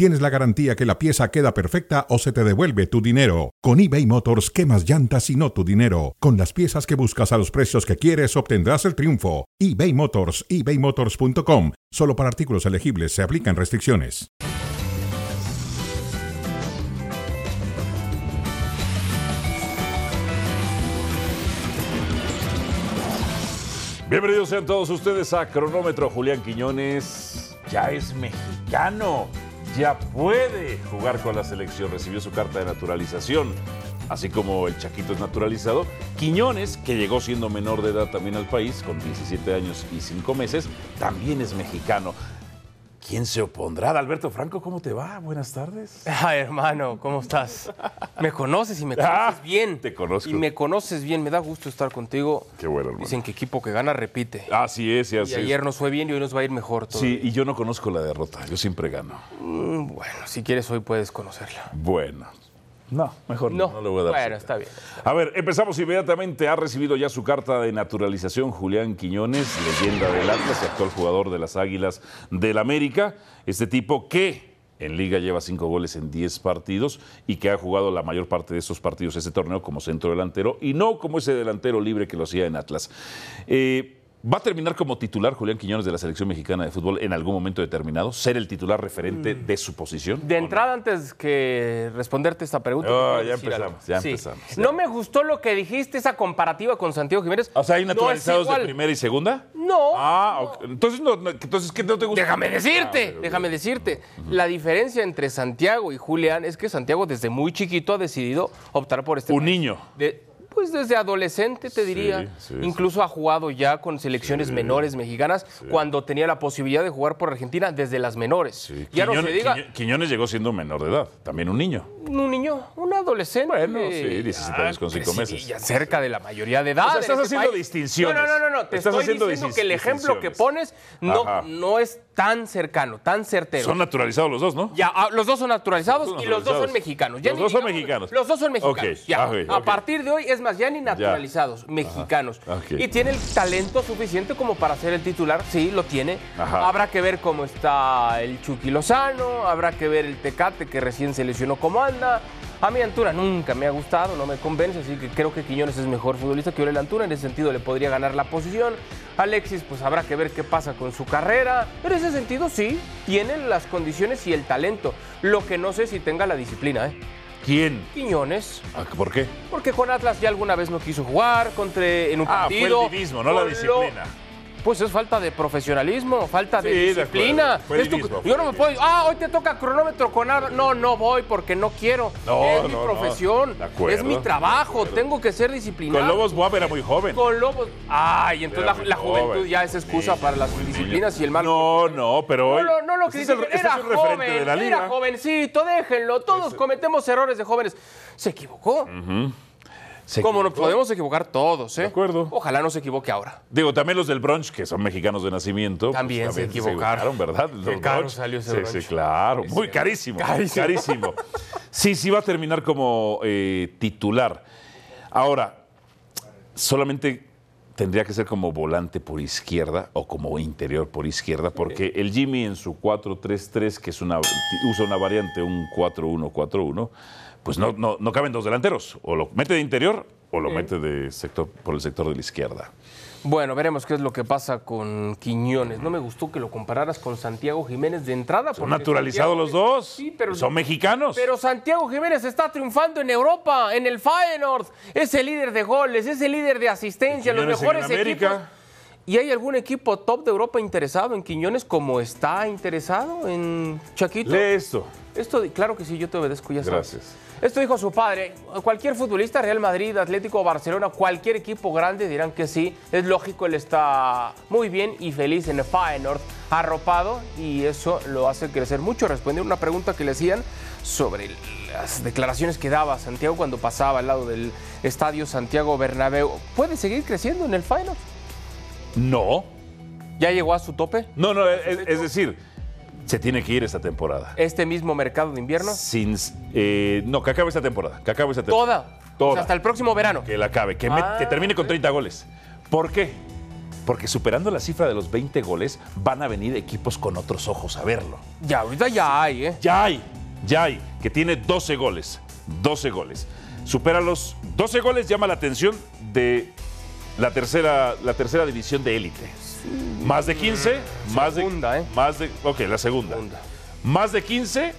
tienes la garantía que la pieza queda perfecta o se te devuelve tu dinero. Con eBay Motors, quemas llantas y no tu dinero. Con las piezas que buscas a los precios que quieres, obtendrás el triunfo. eBay Motors, ebaymotors.com. Solo para artículos elegibles se aplican restricciones. Bienvenidos sean todos ustedes a Cronómetro. Julián Quiñones ya es mexicano, ya puede jugar con la selección, recibió su carta de naturalización. Así como el Chaquito es naturalizado, Quiñones, que llegó siendo menor de edad también al país, con 17 años y 5 meses, también es mexicano. ¿Quién se opondrá? Alberto Franco, ¿cómo te va? Buenas tardes. Ay, hermano, ¿cómo estás? Me conoces y me conoces Ah, bien. te conozco. Y me conoces bien. Me da gusto estar contigo. Qué bueno, hermano. Dicen que equipo que gana repite. Así es, y y así es. ayer nos fue bien y hoy nos va a ir mejor todo. Sí, y yo no conozco la derrota, yo siempre gano. Mm, Bueno, si quieres hoy puedes conocerla. Bueno. No, mejor no, No, no le voy a dar. bueno, cita. está bien. A ver, empezamos inmediatamente. Ha recibido ya su carta de naturalización Julián Quiñones, leyenda del Atlas y actual jugador de las Águilas del América. Este tipo que en liga lleva cinco goles en 10 partidos y que ha jugado la mayor parte de esos partidos ese torneo como centro delantero y no como ese delantero libre que lo hacía en Atlas. Eh, ¿Va a terminar como titular Julián Quiñones de la selección mexicana de fútbol en algún momento determinado? ¿Ser el titular referente de su posición? De entrada, antes que responderte esta pregunta. Oh, ya empezamos, ya Sí. empezamos. No me gustó lo que dijiste, esa comparativa con Santiago Jiménez. O sea, ¿hay No naturalizados de primera y segunda? No. Ah, ok. entonces, no, entonces ¿qué no te gusta? Déjame decirte, Ah, ok. déjame decirte. La diferencia entre Santiago y Julián es que Santiago desde muy chiquito ha decidido optar por este Un país. niño. De- pues desde adolescente te diría. sí, Incluso ha jugado ya con selecciones menores mexicanas cuando tenía la posibilidad de jugar por Argentina desde las menores. Ya no Quiñones, se diga Quiño- Quiñones llegó siendo menor de edad, también un niño. un niño, un adolescente. Bueno, sí, 17 años con cinco sí, meses. ya cerca de la mayoría de edad. O sea, estás este haciendo país. distinciones. No, no, no, no, te Estás estoy haciendo diciendo que el ejemplo que pones no, Ajá. no es tan cercano, tan certero. Son naturalizados los dos, ¿no? Ya, ah, los dos son naturalizados y los dos son mexicanos. Ya Los dos son mexicanos. Los dos son mexicanos. Ok, ya. A partir de hoy, es más, ya ni naturalizados, mexicanos. ok. Y tiene el talento suficiente como para ser el titular. Sí, lo tiene. Ajá. Habrá que ver cómo está el Chucky Lozano, habrá que ver el Tecate que recién se lesionó cómo anda. A mí Antuna nunca me ha gustado, no me convence, así que creo que Quiñones es mejor futbolista que Orel Antuna, en ese sentido le podría ganar la posición. Alexis, pues habrá que ver qué pasa con su carrera, pero en ese sentido sí, tiene las condiciones y el talento. Lo que no sé si tenga la disciplina, ¿eh? ¿Quién? Quiñones, Ah, ¿Por qué? porque con Atlas ya alguna vez no quiso jugar contra, en un Ah, fue el divismo, no la lo- disciplina. Pues es falta de profesionalismo, falta de Sí, de disciplina. acuerdo. Divismo, yo no me puedo. Ah, hoy te toca cronómetro con Álvaro. No, no voy porque no quiero. No, es mi no, no. profesión, De acuerdo, es mi trabajo. Tengo que ser disciplinado. Con Lobos Buap era muy joven. Con Lobos. Ay, entonces la, juventud joven. ya es excusa Sí, para las disciplinas y el mal. No, no, pero hoy. No, no, no lo Este es el- critiquen, este era es joven, de la liga. era jovencito, déjenlo. Todos cometemos errores de jóvenes. Se equivocó. Se Como nos podemos equivocar todos, ¿eh? De acuerdo. Ojalá no se equivoque ahora. Digo, también los del brunch, que son mexicanos de nacimiento. pues, También se equivocaron. ¿verdad? Qué caro salió ese Sí, brunch. sí, claro. Muy carísimo. Carísimo. Carísimo. Sí, sí va a terminar como eh, titular. Ahora, solamente tendría que ser como volante por izquierda o como interior por izquierda, porque el Jimmy en su 4-3-3, que es una, usa una variante, un 4-1-4-1, pues no, no, no caben dos delanteros. O lo mete de interior o lo mete de sector, por el sector de la izquierda. Bueno, veremos qué es lo que pasa con Quiñones. No me gustó que lo compararas con Santiago Jiménez de entrada. Son naturalizados los dos. Sí, pero Son mexicanos. Pero Santiago Jiménez está triunfando en Europa, en el Feyenoord. Es el líder de goles, es el líder de asistencia, los en mejores equipos. ¿Y hay algún equipo top de Europa interesado en Quiñones como está interesado en Chaquito? Lee esto. Esto, claro que sí, yo te obedezco, ya sabes. Gracias. Esto dijo su padre. Cualquier futbolista, Real Madrid, Atlético, Barcelona, cualquier equipo grande dirán que sí. Es lógico, él está muy bien y feliz en el Feyenoord, arropado, y eso lo hace crecer mucho. Respondió una pregunta que le hacían sobre las declaraciones que daba Santiago cuando pasaba al lado del estadio Santiago Bernabéu. ¿Puede seguir creciendo en el Feyenoord? No. ¿Ya llegó a su tope? No, no, es, es decir, se tiene que ir esta temporada. ¿Este mismo mercado de invierno? Sin, eh, no, que acabe esta temporada. Que acabe esta temporada. Toda. Toda. O sea, hasta el próximo verano. Que la acabe, que, me- Ah. que termine con 30 goles. ¿Por qué? Porque superando la cifra de los 20 goles, van a venir equipos con otros ojos a verlo. Ya, ahorita ya hay, ¿eh? Ya hay, ya hay, que tiene 12 goles. 12 goles. Supera los 12 goles, llama la atención de la tercera, la tercera división de élite. Más de 15, más de. Segunda, ¿eh? Más de. Ok, la segunda. Segunda. Más de 15,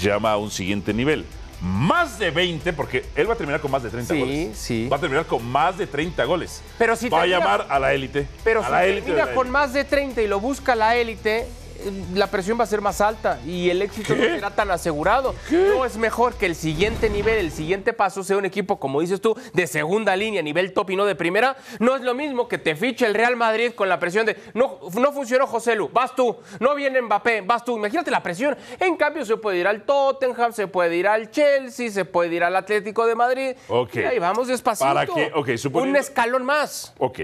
llama a un siguiente nivel. Más de 20, porque él va a terminar con más de 30 Sí, goles. sí. Va a terminar con más de 30 goles. Pero si va a termina- llamar a la élite. Pero a si la élite. de termina con más de 30 y lo busca la élite, la presión va a ser más alta y el éxito no ¿Qué? será tan asegurado. No es mejor que el siguiente nivel, el siguiente paso sea un equipo, como dices tú, de segunda línea, nivel top y no de primera. No es lo mismo que te fiche el Real Madrid con la presión de no, no funcionó José Lu, vas tú, no viene Mbappé, vas tú. Imagínate la presión. En cambio, se puede ir al Tottenham, se puede ir al Chelsea, se puede ir al Atlético de Madrid. Ok. Y ahí vamos despacito. ¿Para qué? Ok, suponiendo- Un escalón más. Ok.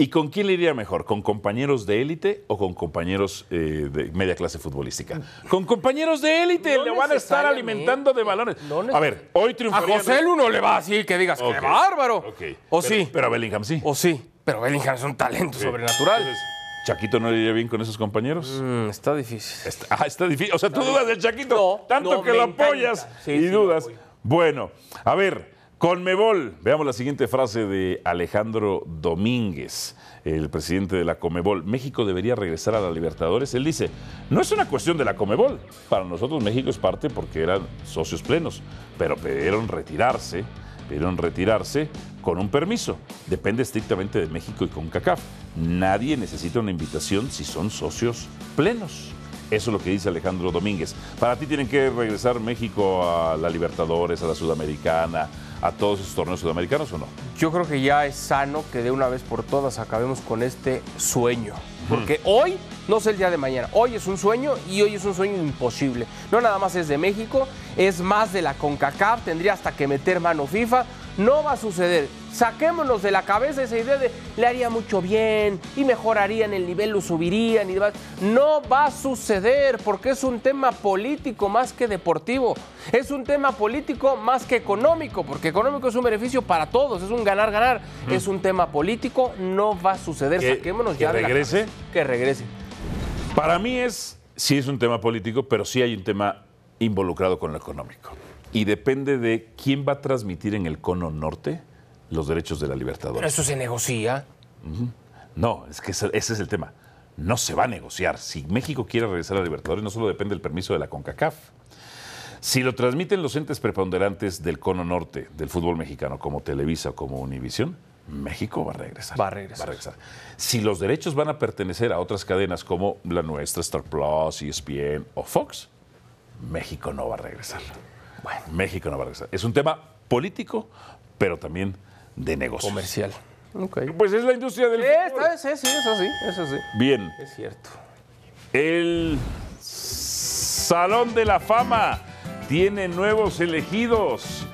¿Y con quién le iría mejor? ¿Con compañeros de élite o con compañeros eh, de media clase futbolística? Con compañeros de élite, No le van a estar alimentando de balones. No a ver, hoy A triunfaría. José Lu no le va así que digas, Ok, ¡qué bárbaro! ok. O Pero- sí, Pero a Bellingham sí. o sí. Pero Bellingham es un talento sobrenatural. Entonces, ¿Chaquito no le iría bien con esos compañeros? Mm, está difícil. Está, ah, está difícil. O sea, tú dudas del Chaquito. No, tanto que lo apoyas Sí, y sí, dudas. Bueno, a ver, Conmebol. Veamos la siguiente frase de Alejandro Domínguez, el presidente de la Comebol. México debería regresar a la Libertadores. Él dice, no es una cuestión de la Comebol. Para nosotros México es parte porque eran socios plenos, pero pidieron retirarse, pidieron retirarse con un permiso. Depende estrictamente de México y CONCACAF. Nadie necesita una invitación si son socios plenos. Eso es lo que dice Alejandro Domínguez. Para ti tienen que regresar México a la Libertadores, a la Sudamericana, a todos esos torneos sudamericanos o no? Yo creo que ya es sano que de una vez por todas acabemos con este sueño. Porque hoy no es el día de mañana. Hoy es un sueño y hoy es un sueño imposible. No nada más es de México, es más de la CONCACAF. Tendría hasta que meter mano FIFA. No va a suceder. Saquémonos de la cabeza esa idea de le haría mucho bien y mejorarían el nivel, lo subirían y demás. No va a suceder porque es un tema político más que deportivo. Es un tema político más que económico, porque económico es un beneficio para todos, es un ganar-ganar. Es un tema político, no va a suceder. Que- Saquémonos que ya de la regrese. cabeza. Que regrese. Para mí es, sí es un tema político, pero sí hay un tema involucrado con lo económico. Y depende de quién va a transmitir en el cono norte los derechos de la Pero Libertadores. eso se negocia. No, es que ese, ese es el tema. No se va a negociar. Si México quiere regresar a la Libertadores, no solo depende del permiso de la CONCACAF. Si lo transmiten los entes preponderantes del cono norte del fútbol mexicano, como Televisa o como Univisión, México va a regresar. Va a regresar. Si los derechos van a pertenecer a otras cadenas como la nuestra, Star Plus, ESPN o Fox, México no va a regresar. Bueno, México no va a regresar. Es un tema político, pero también de negocios. Comercial. Pues es la industria del Sí, fútbol. sí, sí, eso sí, eso sí. Bien, Es cierto. el Salón de la Fama tiene nuevos elegidos,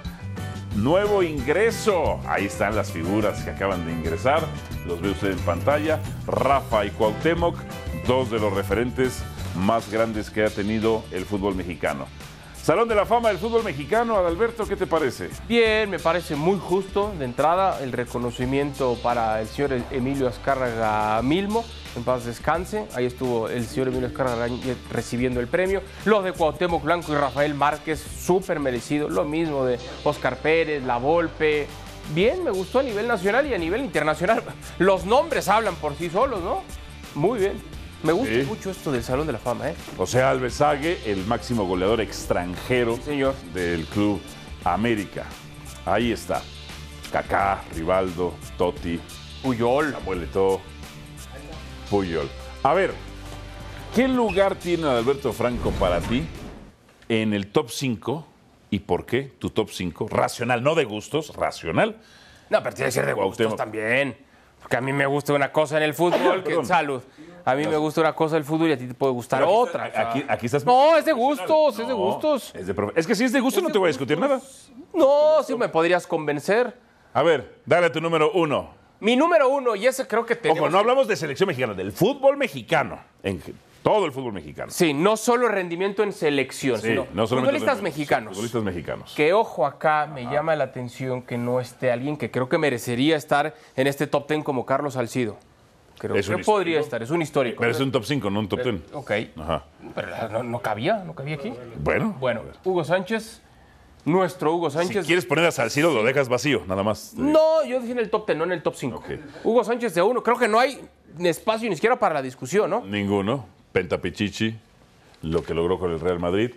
nuevo ingreso. Ahí están las figuras que acaban de ingresar. Los ve usted en pantalla. Rafa y Cuauhtémoc, dos de los referentes más grandes que ha tenido el fútbol mexicano. Salón de la Fama del fútbol mexicano, Adalberto, ¿qué te parece? Bien, me parece muy justo de entrada el reconocimiento para el señor Emilio Azcárraga Milmo. En paz descanse. Ahí estuvo el señor Emilio Azcárraga recibiendo el premio. Los de Cuauhtémoc Blanco y Rafael Márquez, súper merecido. Lo mismo de Oscar Pérez, La Volpe. Bien, me gustó a nivel nacional y a nivel internacional. Los nombres hablan por sí solos, ¿no? Muy bien. Me gusta Sí. mucho esto del Salón de la Fama, ¿eh? José Alves Sague, el máximo goleador extranjero señor. del Club América. Ahí está. Kaká, Rivaldo, Totti, Puyol. Samuel Eto'o, Puyol. A ver, ¿qué lugar tiene Alberto Franco para ti en el top 5 y por qué tu top 5? Racional, no de gustos, racional. No, pero tiene que ser de gustos también. Porque a mí me gusta una cosa en el fútbol que Perdón. salud. A mí me gusta una cosa del fútbol y a ti te puede gustar Pero aquí otra. está- Aquí, aquí estás. No, es de gustos, es de No, gustos. Es, de profe- es que si es de gusto no te voy a discutir nada. No, sí me podrías convencer. A ver, dale tu número uno. Mi número uno, y ese creo que tenemos... Ojo, no hablamos de selección mexicana, del fútbol mexicano. En todo el fútbol mexicano. Sí, no solo rendimiento en selección, Sí, sino no futbolistas mexicanos. Futbolistas mexicanos. Que ojo acá, me llama la atención que no esté alguien que creo que merecería estar en este top 10 como Carlos Salcido. Creo Es podría estar, es un histórico. Pero es un top 5, no un top 10. Ok, Ajá. pero no, no cabía, no cabía aquí. Bueno. Bueno, Hugo Sánchez, nuestro Hugo Si Sánchez. quieres poner a Salcido, lo dejas vacío, nada más. No, yo decía en el top 10, no en el top 5. Ok. Hugo Sánchez de uno, creo que no hay espacio ni siquiera para la discusión, ¿no? Ninguno. Pentapichichi, lo que logró con el Real Madrid.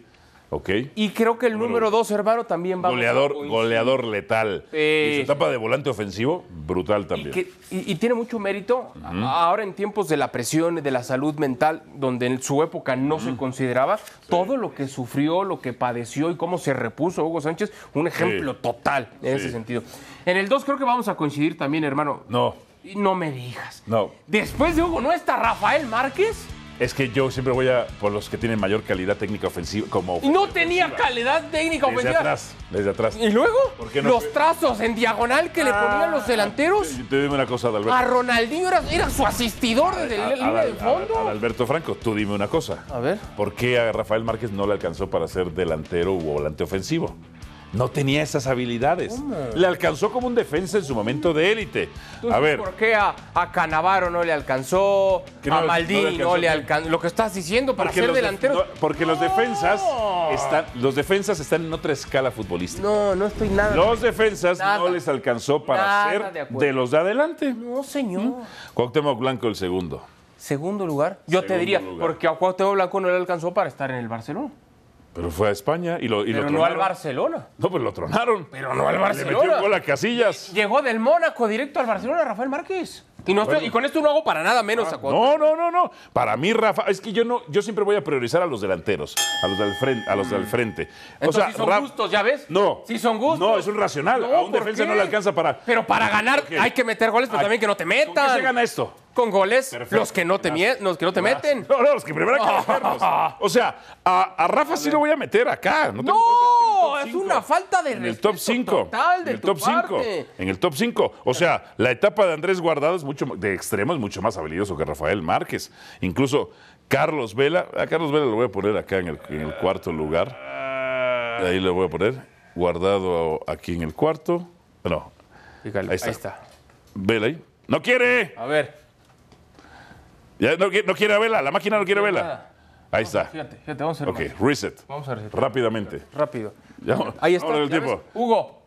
Ok. Y creo que el número 2, hermano, también va Goleador, goleador letal. Y su etapa de volante ofensivo, brutal Y, también. que- y- y tiene mucho mérito ahora en tiempos de la presión, de la salud mental, donde en su época no se consideraba, todo lo que sufrió, lo que padeció y cómo se repuso Hugo Sánchez, un ejemplo total en Sí. ese sentido. En el 2 creo que vamos a coincidir también, hermano. No, No me digas. no. Después de Hugo, ¿no está Rafael Márquez? Es que yo siempre voy a por los que tienen mayor calidad técnica ofensiva. Como Y no tenía calidad técnica desde ofensiva. atrás. Desde atrás. ¿Y luego? ¿Por qué no los fue? trazos en diagonal que le ponían los delanteros. Te, te digo una cosa, Adalberto. A Ronaldinho era, era su asistidor desde A- la línea de fondo. Adal- Adalberto Franco, tú dime una cosa. A ver. ¿Por qué a Rafael Márquez no le alcanzó para ser delantero o volante ofensivo? No tenía esas habilidades. Le alcanzó como un defensa en su momento de élite. A ver, ¿Por qué a, a Canavaro no le alcanzó? No- a no le Maldini alcanzó no le alcanzó. Lo que estás diciendo para ser de- delantero. no, porque los defensas están, los defensas están en otra escala futbolística. No, no estoy nada. Los defensas Nada. no les alcanzó para Nada ser de los de adelante. No, señor. Cuauhtémoc Blanco el segundo. Segundo lugar. Yo te diría, lugar. porque a Cuauhtémoc Blanco no le alcanzó para estar en el Barcelona. Pero fue a España y lo, y lo Pero no al. Barcelona. No, pues lo tronaron. Pero no al Le metió Barcelona. un gol a Casillas. Llegó del Mónaco directo al Barcelona, Rafael Márquez. Y, no estoy- Bueno. y con esto no hago para nada menos a Cuauhtémoc. No, no, no, no. Para mí, Rafa, es que yo no, yo siempre voy a priorizar a los delanteros, a los del frente, a los del frente. Entonces, si son gustos, ¿ya ves? No. Si son gustos. No, es un racional. a un ¿por defensa qué? no le alcanza para. Pero para ganar hay que meter goles, pero Ay, también que no te ¿Con qué metan. se gana esto? Con goles, Perfecto. los que no te, los que no te meten. No, no, los que primero hay que meterlos. O sea, a, a Rafa sí lo voy a meter acá. No, tengo No, es una falta de En el top 5. total de en el top 5. parte. En el top 5. O sea, la etapa de Andrés Guardado es mucho de extremo, es mucho más habilidoso que Rafael Márquez. Incluso Carlos Vela, a Carlos Vela lo voy a poner acá en el, en el cuarto lugar. Ahí lo voy a poner. Guardado aquí en el cuarto. No, Fíjale, Ahí está. ahí está. Vela ahí. ¡No quiere! A ver. Ya no, no quiere a Vela, la máquina no quiere a Vela. Ahí está. Fíjate, fíjate, vamos a hacer Ok, más. reset. Vamos a resetear. Rápidamente. rápido. Ya, Ahí está. el ¿ya tiempo. ves? Hugo,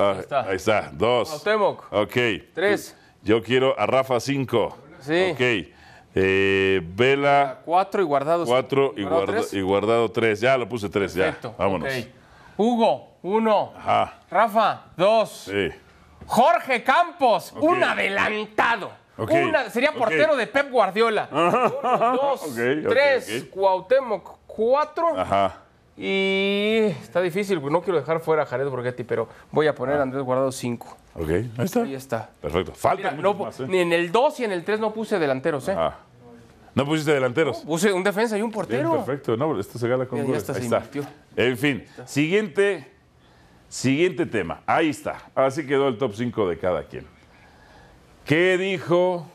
Ah, está. Ahí está. Dos. Cuauhtémoc. Ok. Tres. Yo quiero a Rafa 5. Sí. Ok. Eh, Vela cuatro y guardado. 4 y, ¿Guardado guarda- tres? y guardado 3. Ya lo puse 3. Ya. Perfecto. Vámonos. ok. Hugo, uno. Ajá. Rafa, dos. Sí. Jorge Campos, un adelantado. Una- sería portero de Pep Guardiola. Uno, dos, tres. Cuauhtémoc, cuatro. Ajá. Y está difícil, no quiero dejar fuera a Jared Borghetti, pero voy a poner a Andrés Guardado cinco. Ok. Ahí está. Ahí está. Perfecto. Falta Mira, no, más, ¿eh? Ni en el 2 y en el 3 no puse delanteros, ¿eh? Ah. No pusiste delanteros. Puse un defensa y un Bien, portero. perfecto. No, esto se gana con goles. está, Ahí se está. En fin, siguiente, siguiente tema. Ahí está. Así quedó el top 5 de cada quien. ¿Qué dijo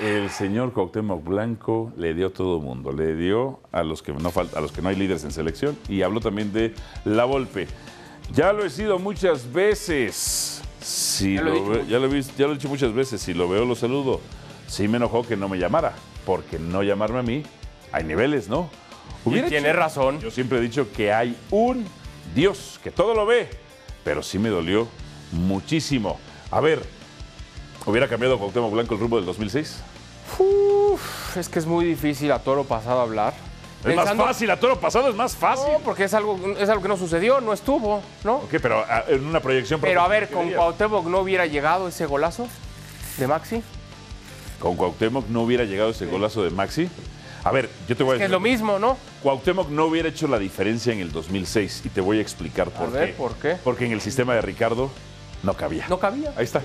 el señor Cuauhtémoc Blanco? Le dio a todo el mundo. Le dio a los que no falta, a los que no hay líderes en selección y habló también de la Volpe. Ya lo he sido muchas veces. Si Ya lo he lo dicho ve- ya, lo he vis- ya lo he dicho muchas veces. Si lo veo, lo saludo. Sí me enojó que no me llamara. Porque no llamarme a mí, hay niveles, ¿no? Y Hubiera tiene hecho- razón. yo siempre he dicho que hay un Dios que todo lo ve, pero sí me dolió muchísimo. A ver, ¿hubiera cambiado Cuauhtémoc Blanco el rumbo del 2006? Uf, es que es muy difícil a toro pasado hablar. Es más fácil, a todo lo pasado es más fácil. No, porque es algo, es algo que no sucedió, no estuvo, ¿no? Ok, pero ah, en una proyección... Pero a ver, ¿qué con? Cuauhtémoc no hubiera llegado ese golazo de Maxi. Con Cuauhtémoc no hubiera llegado ese golazo de Maxi. A ver, yo te voy a Que es decir... lo mismo, ¿no? Cuauhtémoc no hubiera hecho la diferencia en el 2006 y te voy a explicar por ver, qué. ¿por qué? Porque en el sistema de Ricardo no cabía. No cabía. Ahí está.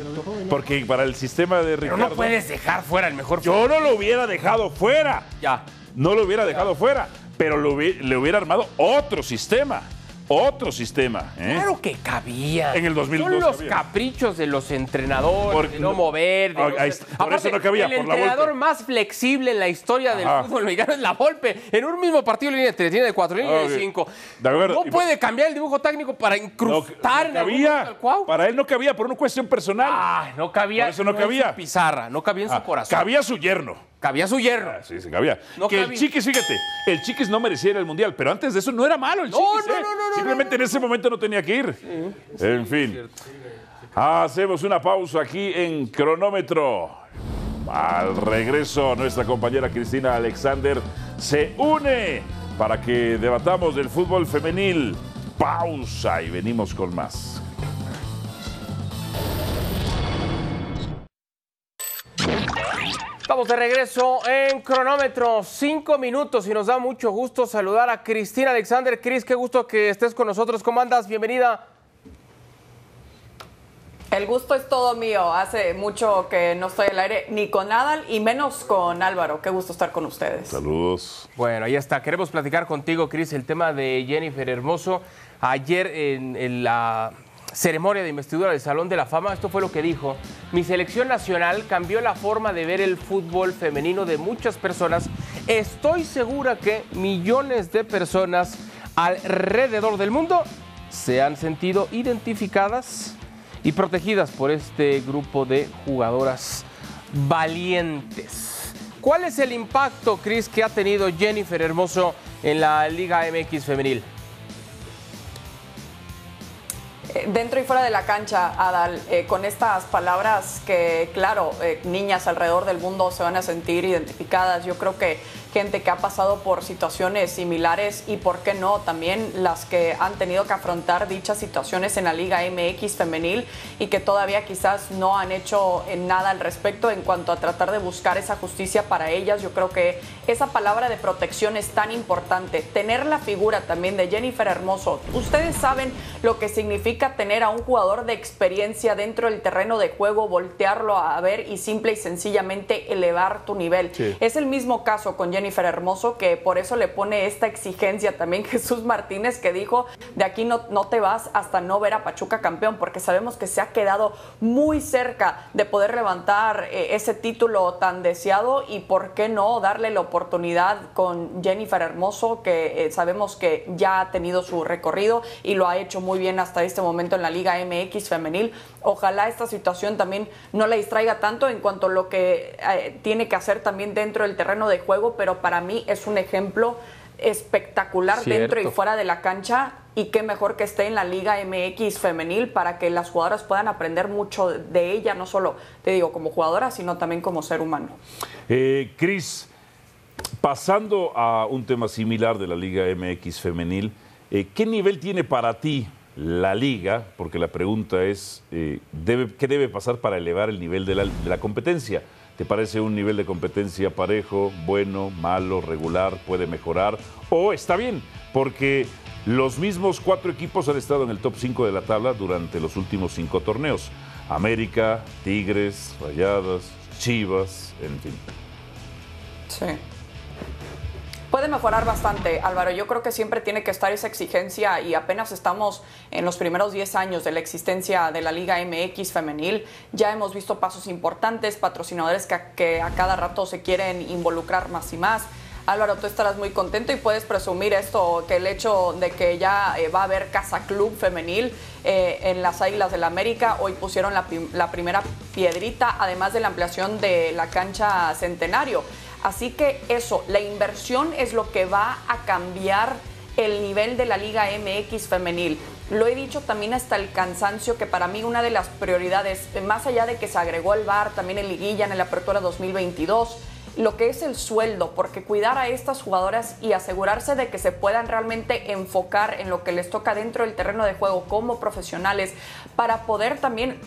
Porque para el sistema de Pero Ricardo... no puedes dejar fuera el mejor. Yo no lo hubiera dejado fuera. Ya. No lo hubiera dejado fuera, pero lo le hubiera armado otro sistema. Otro sistema. ¿eh? Claro que cabía. En el 2002 Son los cabía. caprichos de los entrenadores, de no mover. de Ah, no ahí. Por eso no cabía, el por entrenador más flexible en la historia del fútbol mexicano es la Volpe. En un mismo partido, línea de tres, línea de cuatro, línea Ok. de cinco. De acuerdo. No puede cambiar el dibujo técnico para No, incrustar no algún cabía. Para él no cabía por una cuestión personal. Ah, no cabía. Por eso no cabía. su pizarra, no cabía en su Ah, corazón. cabía su yerno. Cabía su hierro. Ah, sí, sí, cabía. No que el. Chiquis, fíjate, el Chiquis no merecía ir al Mundial, pero antes de eso no era malo el No, Chiquis. no, ¿eh? no, no, no, Simplemente en ese momento no tenía que ir. en fin. Hacemos una pausa aquí en cronómetro. Al regreso, nuestra compañera Cristina Alexander se une para que debatamos del fútbol femenil. Pausa y venimos con más. Estamos de regreso en cronómetro, cinco minutos y nos da mucho gusto saludar a Cristina Alexander. Cris, qué gusto que estés con nosotros. ¿Cómo andas? Bienvenida. El gusto es todo mío. Hace mucho que no estoy al aire ni con Nadal y menos con Álvaro. Qué gusto estar con ustedes. Saludos. Bueno, ahí está. Queremos platicar contigo, Cris, el tema de Jennifer Hermoso. Ayer en, en la ceremonia de investidura del Salón de la Fama, esto fue lo que dijo. Mi selección nacional cambió la forma de ver el fútbol femenino de muchas personas. Estoy segura que millones de personas alrededor del mundo se han sentido identificadas y protegidas por este grupo de jugadoras valientes. ¿Cuál es el impacto, Chris, que ha tenido Jennifer Hermoso en la Liga MX femenil? Dentro y fuera de la cancha, Adal, eh, con estas palabras que, claro, eh, niñas alrededor del mundo se van a sentir identificadas. Yo creo que gente que ha pasado por situaciones similares y, ¿por qué no?, también las que han tenido que afrontar dichas situaciones en la Liga MX femenil y que todavía quizás no han hecho eh, nada al respecto en cuanto a tratar de buscar esa justicia para ellas. Yo creo que esa palabra de protección es tan importante. Tener la figura también de Jennifer Hermoso. Ustedes saben lo que significa tener a un jugador de experiencia dentro del terreno de juego, voltearlo a ver y simple y sencillamente elevar tu nivel. Sí. Es el mismo caso con Jennifer Hermoso, que por eso le pone esta exigencia también Jesús Martínez, que dijo, de aquí no, no te vas hasta no ver a Pachuca campeón, porque sabemos que se ha quedado muy cerca de poder levantar eh, ese título tan deseado y por qué no darle la oportunidad con Jennifer Hermoso, que eh, sabemos que ya ha tenido su recorrido y lo ha hecho muy bien hasta este momento en la Liga MX femenil. Ojalá esta situación también no la distraiga tanto en cuanto a lo que eh, tiene que hacer también dentro del terreno de juego, pero para mí es un ejemplo espectacular Cierto. dentro y fuera de la cancha y qué mejor que esté en la Liga MX femenil para que las jugadoras puedan aprender mucho de ella, no solo, te digo, como jugadora, sino también como ser humano. Eh, Cris, pasando a un tema similar de la Liga MX femenil, eh, ¿qué nivel tiene para ti la liga? Porque la pregunta es, eh, debe- ¿qué debe pasar para elevar el nivel de la, de la competencia? ¿Te parece un nivel de competencia parejo, bueno, malo, regular, puede mejorar? ¿O está bien? Porque los mismos cuatro equipos han estado en el top 5 de la tabla durante los últimos cinco torneos. América, Tigres, Rayadas, Chivas, en fin. Sí. Puede mejorar bastante, Álvaro. Yo creo que siempre tiene que estar esa exigencia y apenas estamos en los primeros 10 años de la existencia de la Liga MX femenil. Ya hemos visto pasos importantes, patrocinadores que a, cada rato se quieren involucrar más y más. Álvaro, tú estarás muy contento y puedes presumir esto, que el hecho de que ya eh, va a haber Casa Club femenil eh, en las Águilas del América, hoy pusieron la, la primera piedrita, además de la ampliación de la cancha Centenario. Así que eso, la inversión es lo que va a cambiar el nivel de la Liga MX femenil. Lo he dicho también hasta el cansancio que para mí una de las prioridades, más allá de que se agregó el VAR también en liguilla en la apertura 2022, lo que es el sueldo, porque cuidar a estas jugadoras y asegurarse de que se puedan realmente enfocar en lo que les toca dentro del terreno de juego como profesionales, para poder también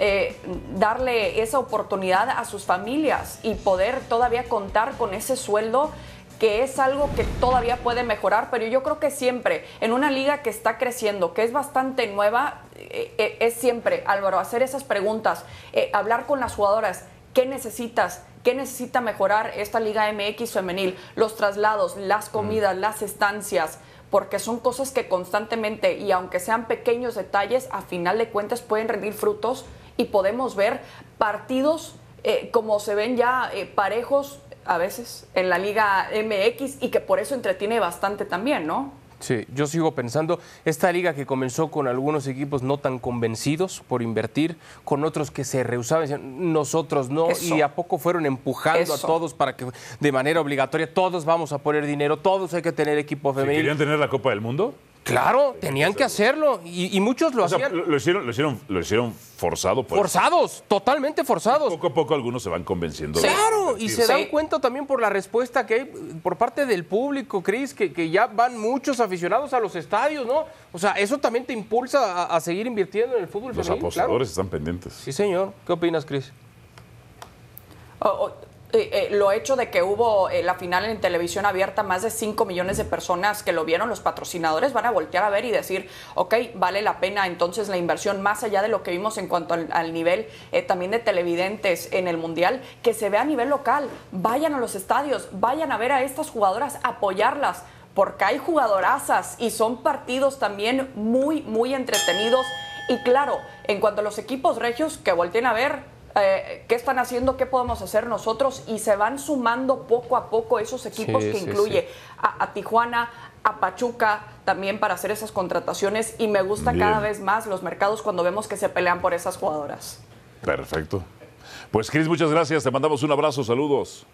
eh, darle esa oportunidad a sus familias y poder todavía contar con ese sueldo que es algo que todavía puede mejorar, pero yo creo que siempre, en una liga que está creciendo, que es bastante nueva, eh, eh, es siempre, Álvaro, hacer esas preguntas, eh, hablar con las jugadoras, ¿qué necesitas? ¿Qué necesita mejorar esta Liga MX femenil? Los traslados, las comidas, las estancias, porque son cosas que constantemente y aunque sean pequeños detalles, a final de cuentas pueden rendir frutos y podemos ver partidos eh, como se ven ya eh, parejos a veces en la Liga MX y que por eso entretiene bastante también, ¿no? Sí, yo sigo pensando, esta liga que comenzó con algunos equipos no tan convencidos por invertir, con otros que se rehusaban, decían, nosotros no, Eso. y a poco fueron empujando Eso. a todos para que de manera obligatoria todos vamos a poner dinero, todos hay que tener equipo ¿Si femenil. ¿Querían tener la Copa del Mundo? Claro, tenían que hacerlo, y, y muchos lo O sea, hacían lo, lo hicieron, lo, hicieron, lo hicieron forzado. Por forzados, totalmente forzados. Poco a poco algunos se van convenciendo. de- Claro, y se Sí. dan cuenta también por la respuesta que hay por parte del público, Cris, que, que ya van muchos aficionados a los estadios, ¿no? O sea, eso también te impulsa a, a seguir invirtiendo en el fútbol Los femenil, claro. apostadores están pendientes. Sí, señor. ¿Qué opinas, Cris? O- o- eh, eh, lo hecho de que hubo eh, la final en televisión abierta, más de 5 millones de personas que lo vieron, los patrocinadores van a voltear a ver y decir, ok, vale la pena entonces la inversión, más allá de lo que vimos en cuanto al, al nivel también de televidentes en el Mundial, que se vea a nivel local, vayan a los estadios, vayan a ver a estas jugadoras, apoyarlas, porque hay jugadorazas y son partidos también muy, muy entretenidos. Y claro, en cuanto a los equipos regios, que volteen a ver eh, qué están haciendo, qué podemos hacer nosotros y se van sumando poco a poco esos equipos Sí, que sí, incluye sí. A, a Tijuana, a Pachuca también para hacer esas contrataciones y me gusta Bien. cada vez más los mercados cuando vemos que se pelean por esas jugadoras. Perfecto. Pues Cris, muchas gracias. Te mandamos un abrazo. Saludos.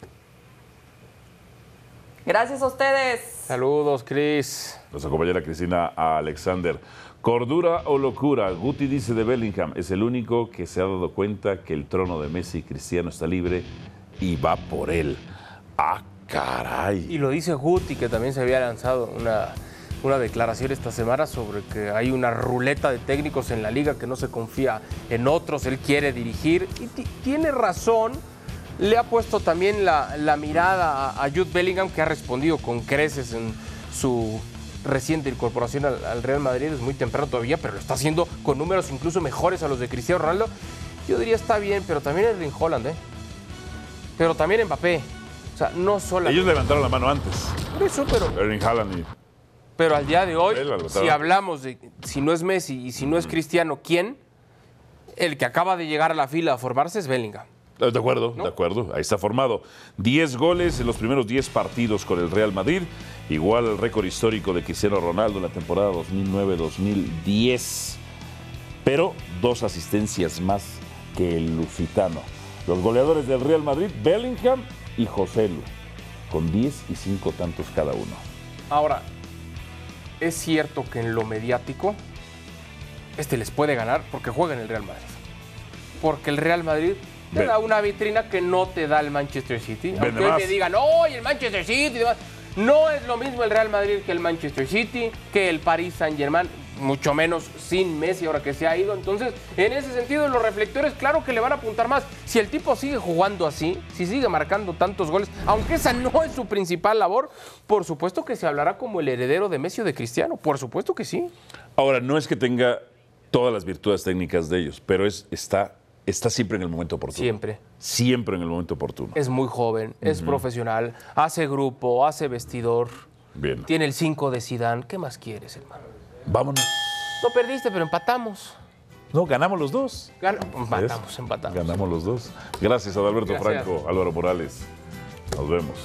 Gracias a ustedes. Saludos, Cris. Nuestra compañera Cristina Alexander. Cordura o locura. Guti dice de Bellingham. Es el único que se ha dado cuenta que el trono de Messi Cristiano está libre y va por él. Ah, caray. Y lo dice Guti, que también se había lanzado una, una declaración esta semana sobre que hay una ruleta de técnicos en la liga que no se confía en otros, él quiere dirigir y ti- tiene razón. Le ha puesto también la, la mirada a, a Jude Bellingham, que ha respondido con creces en su reciente incorporación al, al Real Madrid. Es muy temprano todavía, pero lo está haciendo con números incluso mejores a los de Cristiano Ronaldo. Yo diría está bien, pero también Erling Holland, ¿eh? Pero también Mbappé. O sea, no solo. Ellos levantaron la mano antes. Por eso, pero, Erling Haaland y pero al día de hoy, si hablamos de si no es Messi y si no es Cristiano, ¿quién? El que acaba de llegar a la fila a formarse es Bellingham. Eh, De acuerdo, de acuerdo. Ahí está formado. 10 goles en los primeros 10 partidos con el Real Madrid. Igual el récord histórico de Cristiano Ronaldo en la temporada 2009-2010. Pero dos asistencias más que el Lusitano. Los goleadores del Real Madrid, Bellingham y José Lu, con 10 y 5 tantos cada uno. Ahora, es cierto que en lo mediático, este les puede ganar porque juega en el Real Madrid. Porque el Real Madrid te Ven. da una vitrina que no te da el Manchester City. Vende Aunque hoy me digan, ¡oh, el Manchester City! y demás". No es lo mismo el Real Madrid que el Manchester City, que el Paris Saint-Germain, mucho menos sin Messi ahora que se ha ido. Entonces, en ese sentido, los reflectores, claro que le van a apuntar más. Si el tipo sigue jugando así, si sigue marcando tantos goles, aunque esa no es su principal labor, por supuesto que se hablará como el heredero de Messi o de Cristiano. Por supuesto que sí. Ahora, no es que tenga todas las virtudes técnicas de ellos, pero es, está, está siempre en el momento oportuno. Siempre. Siempre en el momento oportuno. Es muy joven, es profesional, hace grupo, hace vestidor, Bien. tiene el 5 de Sidán. ¿Qué más quieres, hermano? Vámonos. No perdiste, pero empatamos. No, ganamos los dos. Gan- empatamos, empatamos. Ganamos los dos. Gracias a Alberto Gracias. Franco, Álvaro Morales. Nos vemos.